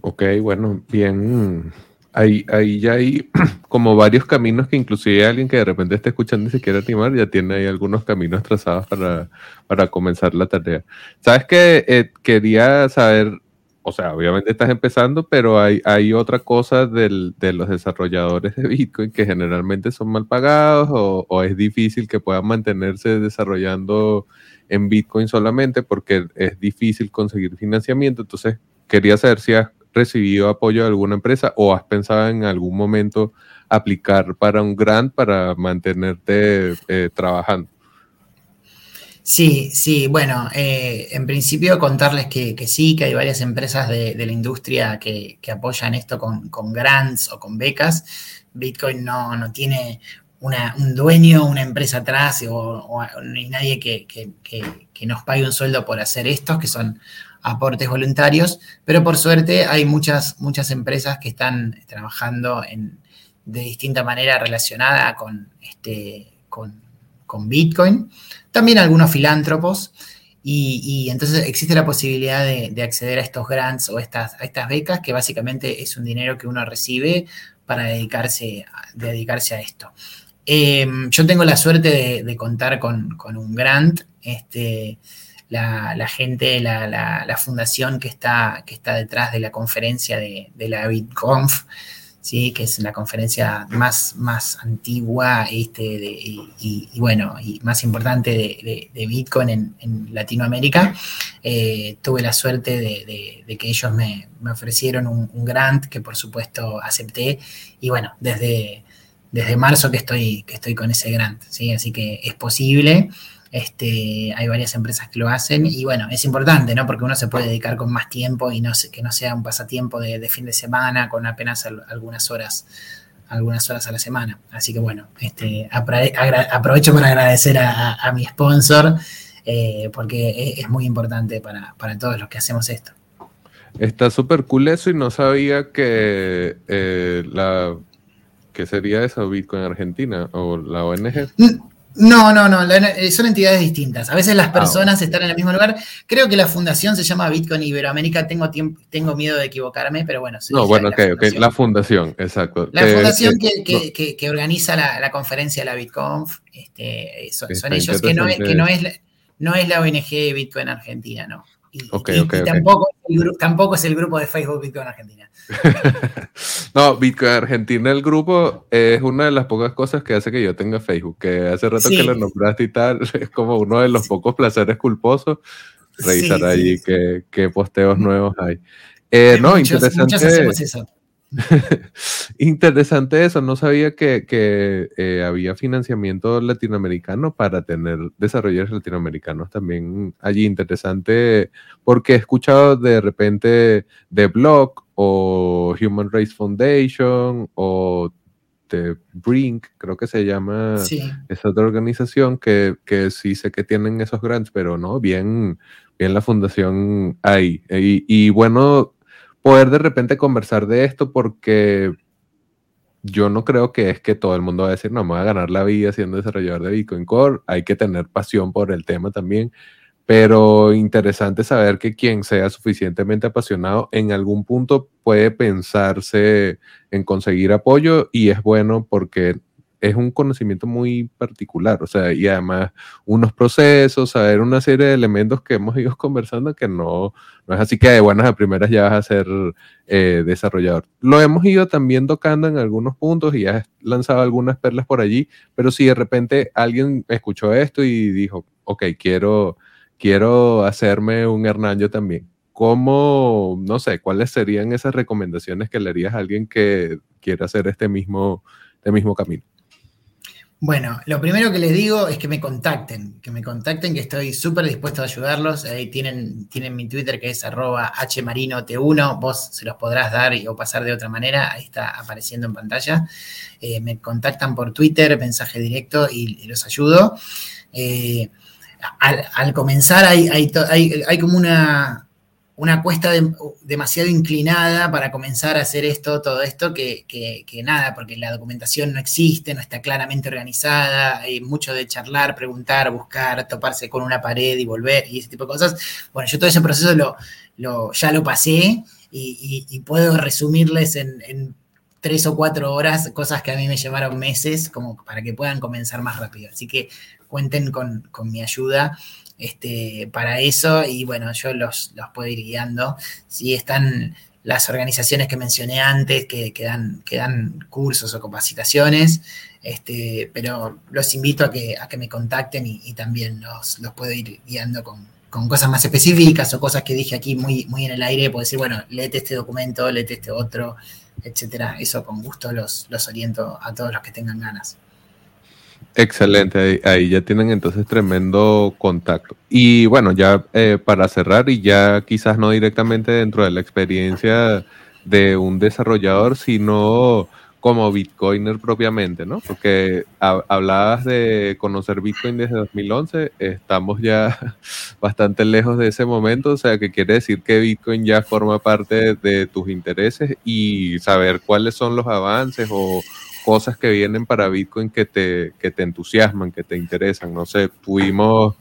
Ok, bueno, bien Ahí, ya hay como varios caminos que inclusive alguien que de repente está escuchando y se quiere animar ya tiene ahí algunos caminos trazados para, para comenzar la tarea. Sabes que eh, quería saber, o sea, obviamente estás empezando, pero hay, hay otra cosa de los desarrolladores de Bitcoin que generalmente son mal pagados o, o es difícil que puedan mantenerse desarrollando en Bitcoin solamente porque es difícil conseguir financiamiento. Entonces, quería saber si has recibido apoyo de alguna empresa o has pensado en algún momento aplicar para un grant para mantenerte eh, trabajando? Sí, sí, bueno, eh, en principio contarles que, sí, que hay varias empresas de, la industria que, apoyan esto con, grants o con becas. Bitcoin no, no tiene un dueño, una empresa atrás o, ni nadie que, que, nos pague un sueldo por hacer esto, que son aportes voluntarios, pero por suerte hay muchas, muchas empresas que están trabajando en, de distinta manera relacionada con, este, con, Bitcoin, también algunos filántropos, y, entonces existe la posibilidad de, acceder a estos grants o estas, a estas becas, que básicamente es un dinero que uno recibe para dedicarse, dedicarse a esto. Em, yo tengo la suerte de, contar con, un grant. Este, la, gente, la, fundación que está, que está detrás de la conferencia de, de la BitConf, ¿sí? que es la conferencia más, más antigua este, y, bueno, y más importante de, Bitcoin en, Latinoamérica. Eh, tuve la suerte de, que ellos me, ofrecieron un, grant que por supuesto acepté y bueno, desde, desde marzo que estoy, que estoy con ese grant, ¿sí? así que es posible. Este, hay varias empresas que lo hacen y bueno, es importante, ¿no? Porque uno se puede dedicar con más tiempo y no que no sea un pasatiempo de, fin de semana con apenas algunas horas algunas horas a la semana. Así que bueno, este, aprovecho para agradecer a, mi sponsor eh, porque es, muy importante para, todos los que hacemos esto. Está súper cool eso y no sabía que eh, la que sería esa Bitcoin Argentina o la ONG. No, no, no, eh, son entidades distintas. A veces las ah, personas están en el mismo lugar. Creo que la fundación se llama Bitcoin Iberoamérica. Tengo, tengo miedo de equivocarme, pero bueno. No, bueno, ok, ok. La fundación, exacto. La fundación que, organiza la, conferencia, la BitConf, este, son, ellos, que, no es, que no, es, no es la ONG Bitcoin Argentina, no. Y, tampoco, tampoco es el grupo de Facebook Bitcoin Argentina. no, Bitcoin Argentina, el grupo, es una de las pocas cosas que hace que yo tenga Facebook, que hace rato que lo nombraste y tal, es como uno de los pocos placeres culposos revisar ahí qué, posteos nuevos hay. Eh, no, interesante. eso. Interesante eso, no sabía que, eh, había financiamiento latinoamericano para tener desarrolladores latinoamericanos también allí. Interesante porque he escuchado de repente de Block o Human Rights Foundation o The Brink, creo que se llama esa otra organización que, sí sé que tienen esos grants, pero no, bien, bien la fundación ahí. y bueno, poder de repente conversar de esto porque yo no creo que es que todo el mundo va a decir, no, me voy a ganar la vida siendo desarrollador de Bitcoin Core, hay que tener pasión por el tema también, pero interesante saber que quien sea suficientemente apasionado en algún punto puede pensarse en conseguir apoyo y es bueno porque es un conocimiento muy particular, o sea, y además unos procesos, saber una serie de elementos que hemos ido conversando que no, no es así que de buenas a primeras ya vas a ser eh, desarrollador. Lo hemos ido también tocando en algunos puntos y has lanzado algunas perlas por allí, pero si de repente alguien escuchó esto y dijo, ok, quiero, quiero hacerme un Hernán también. ¿Cómo, no sé, cuáles serían esas recomendaciones que le harías a alguien que quiera hacer este mismo, este mismo camino? Bueno, lo primero que les digo es que me contacten, que me contacten, que estoy súper dispuesto a ayudarlos. Ahí tienen, tienen mi Twitter que es arroba hmarinot1, vos se los podrás dar o pasar de otra manera, ahí está apareciendo en pantalla. Eh, me contactan por Twitter, mensaje directo y, los ayudo. Eh, al, comenzar hay, hay como una, una cuesta demasiado inclinada para comenzar a hacer esto, todo esto, que, nada, porque la documentación no existe, no está claramente organizada, hay mucho de charlar, preguntar, buscar, toparse con una pared y volver y ese tipo de cosas. Bueno, yo todo ese proceso lo, ya lo pasé y, puedo resumirles en, tres o cuatro horas cosas que a mí me llevaron meses como para que puedan comenzar más rápido. Así que cuenten con, con mi ayuda este, para eso y bueno, yo los, puedo ir guiando. Si están las organizaciones que mencioné antes que, que, dan, cursos o capacitaciones, este, pero los invito a que, a que me contacten y, también los, los, puedo ir guiando con, cosas más específicas o cosas que dije aquí muy, muy en el aire, puedo decir, bueno, léete este documento, léete este otro, etcétera. Eso con gusto los, los oriento a todos los que tengan ganas. Excelente, ahí, ya tienen entonces tremendo contacto. Y bueno, ya eh, para cerrar y ya quizás no directamente dentro de la experiencia de un desarrollador, sino como Bitcoiner propiamente, ¿no? Porque hablabas de conocer Bitcoin desde 2011, estamos ya bastante lejos de ese momento, o sea que quiere decir que Bitcoin ya forma parte de tus intereses y saber cuáles son los avances o, cosas que vienen para Bitcoin que te, que te entusiasman, que te interesan. No sé, tuvimos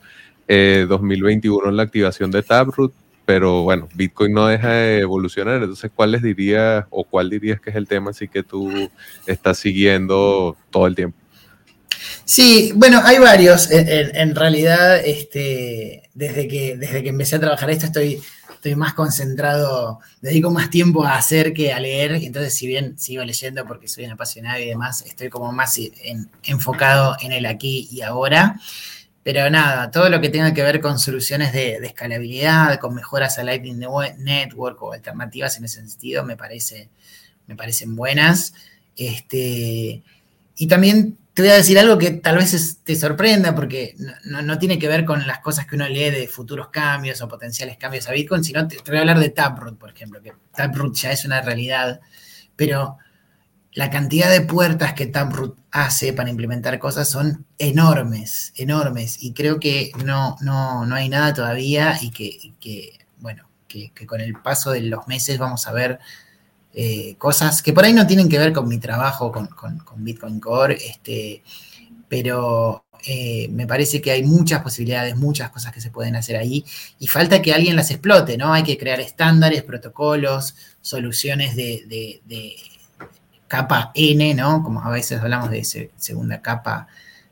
2021 eh, en la activación de Taproot, pero bueno, Bitcoin no deja de evolucionar. Entonces, ¿cuáles dirías o cuál dirías que es el tema así que tú estás siguiendo todo el tiempo? Sí, bueno, hay varios. En, realidad, este, desde, que, desde que empecé a trabajar esto, estoy, estoy más concentrado, dedico más tiempo a hacer que a leer. Entonces, si bien sigo leyendo porque soy un apasionado y demás, estoy como más enfocado en el aquí y ahora. Pero nada, todo lo que tenga que ver con soluciones de, escalabilidad, con mejoras a Lightning Network o alternativas en ese sentido, me, parece, me parecen buenas. Este, y también te voy a decir algo que tal vez te sorprenda porque no, tiene que ver con las cosas que uno lee de futuros cambios o potenciales cambios a Bitcoin, sino te, voy a hablar de Taproot, por ejemplo, que Taproot ya es una realidad, pero la cantidad de puertas que Taproot hace para implementar cosas son enormes, enormes, y creo que no, no, no hay nada todavía y que, bueno, que, que con el paso de los meses vamos a ver eh, cosas que por ahí no tienen que ver con mi trabajo con, Bitcoin Core, este, pero eh, me parece que hay muchas posibilidades, muchas cosas que se pueden hacer ahí y falta que alguien las explote, ¿no? Hay que crear estándares, protocolos, soluciones de, capa N, ¿no? Como a veces hablamos de segunda capa,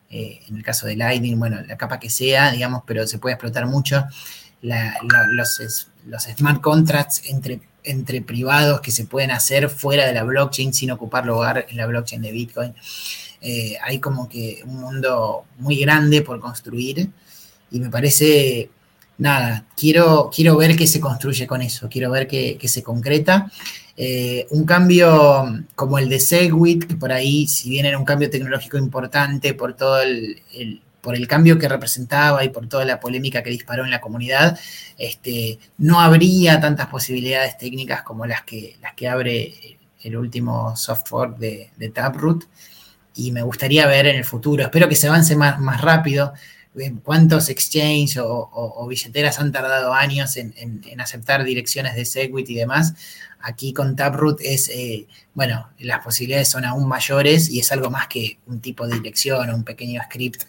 eh, en el caso de Lightning, bueno, la capa que sea, digamos, pero se puede explotar mucho. Los, los smart contracts entre entre privados que se pueden hacer fuera de la blockchain sin ocupar lugar en la blockchain de Bitcoin. Eh, hay como que un mundo muy grande por construir y me parece, nada, quiero, quiero ver qué se construye con eso, quiero ver qué, se concreta. Eh, un cambio como el de Segwit, que por ahí, si bien era un cambio tecnológico importante por todo el por el cambio que representaba y por toda la polémica que disparó en la comunidad, este, no habría tantas posibilidades técnicas como las que, las que abre el último software de, Taproot. Y me gustaría ver en el futuro, espero que se avance más, más rápido. Eh, ¿Cuántos exchanges o, billeteras han tardado años en, aceptar direcciones de Segwit y demás? Aquí con Taproot es, eh, bueno, las posibilidades son aún mayores y es algo más que un tipo de dirección o un pequeño script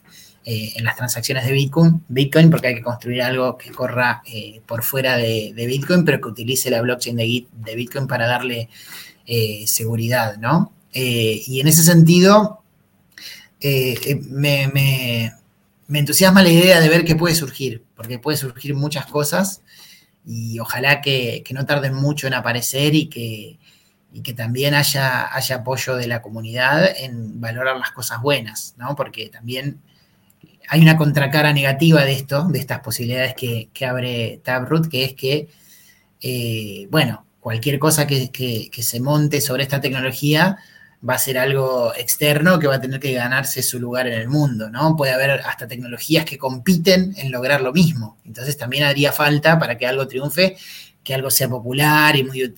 eh, en las transacciones de Bitcoin, Bitcoin, porque hay que construir algo que corra eh, por fuera de, Bitcoin, pero que utilice la blockchain de, Bitcoin para darle eh, seguridad, ¿no? y en ese sentido, me, entusiasma la idea de ver qué puede surgir, porque puede surgir muchas cosas y ojalá que, no tarden mucho en aparecer y que, que también haya, haya apoyo de la comunidad en valorar las cosas buenas, ¿no? Porque también hay una contracara negativa de esto, de estas posibilidades que, abre Taproot, que es que, eh, bueno, cualquier cosa que, se monte sobre esta tecnología va a ser algo externo que va a tener que ganarse su lugar en el mundo, ¿no? Puede haber hasta tecnologías que compiten en lograr lo mismo. Entonces también haría falta para que algo triunfe, que algo sea popular y muy,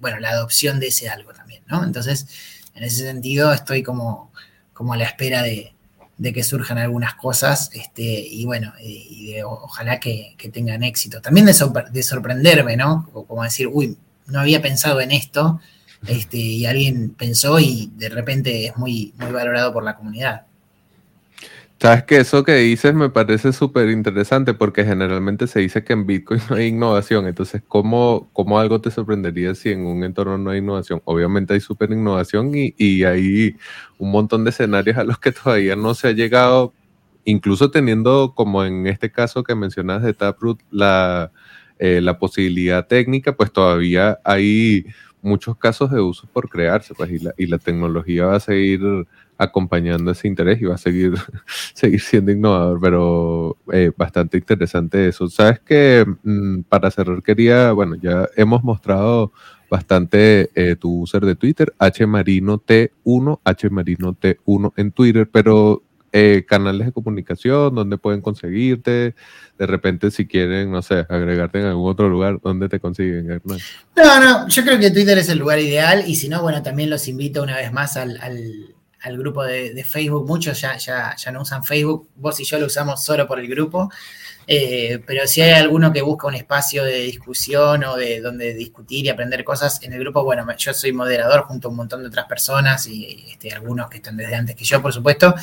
bueno, la adopción de ese algo también, ¿no? Entonces, en ese sentido, estoy como, como a la espera de, de que surjan algunas cosas este, y bueno, y ojalá que, tengan éxito. También de, sorprenderme, ¿no? Como decir, uy, no había pensado en esto este, y alguien pensó y de repente es muy, muy valorado por la comunidad. Sabes que eso que dices me parece súper interesante porque generalmente se dice que en Bitcoin no hay innovación. Entonces, ¿cómo, ¿cómo, algo te sorprendería si en un entorno no hay innovación? Obviamente hay súper innovación y, y, hay un montón de escenarios a los que todavía no se ha llegado, incluso teniendo, como en este caso que mencionas de Taproot, la, eh, la posibilidad técnica, pues todavía hay muchos casos de uso por crearse, pues, y la, y la tecnología va a seguir acompañando ese interés y va a seguir, seguir siendo innovador, pero eh, bastante interesante eso. Sabes que mm, para cerrar quería, bueno, ya hemos mostrado bastante eh, tu user de Twitter, hmarino.t1, hmarino.t1 en Twitter, pero eh, canales de comunicación, donde pueden conseguirte, de repente si quieren, no sé, agregarte en algún otro lugar, ¿dónde te consiguen, Hernán? No, no, yo creo que Twitter es el lugar ideal y si no, bueno, también los invito una vez más al al grupo de, Facebook. Muchos ya, ya, ya, no usan Facebook. Vos y yo lo usamos solo por el grupo. Eh, pero si hay alguno que busca un espacio de discusión o de donde discutir y aprender cosas en el grupo, bueno, yo soy moderador junto a un montón de otras personas y este, algunos que están desde antes que yo, por supuesto,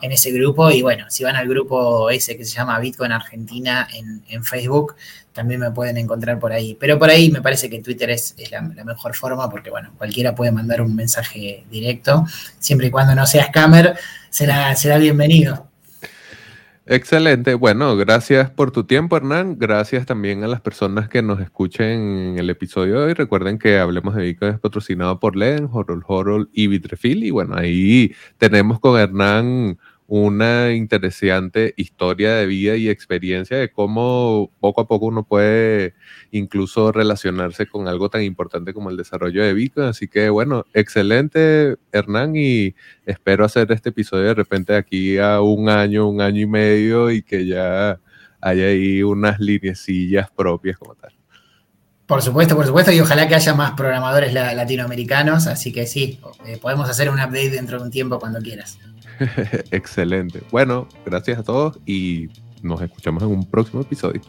en ese grupo. Y bueno, si van al grupo ese que se llama Bitcoin Argentina en, Facebook, también me pueden encontrar por ahí. Pero por ahí me parece que Twitter es, la, mejor forma porque, bueno, cualquiera puede mandar un mensaje directo, siempre y cuando no sea scammer, será, será bienvenido. Excelente. Bueno, gracias por tu tiempo, Hernán. Gracias también a las personas que nos escuchen en el episodio de hoy. Recuerden que Hablemos de Bitcoin es patrocinado por Len, Horror Horror y Bitrefil. Y bueno, ahí tenemos con Hernán una interesante historia de vida y experiencia de cómo poco a poco uno puede incluso relacionarse con algo tan importante como el desarrollo de Bitcoin. Así que bueno, excelente Hernán y espero hacer este episodio de repente aquí a un año, un año y medio y que ya haya ahí unas linecillas propias como tal. Por supuesto, por supuesto, y ojalá que haya más programadores latinoamericanos, así que sí, eh, podemos hacer un update dentro de un tiempo cuando quieras. Excelente. Bueno, gracias a todos y nos escuchamos en un próximo episodio.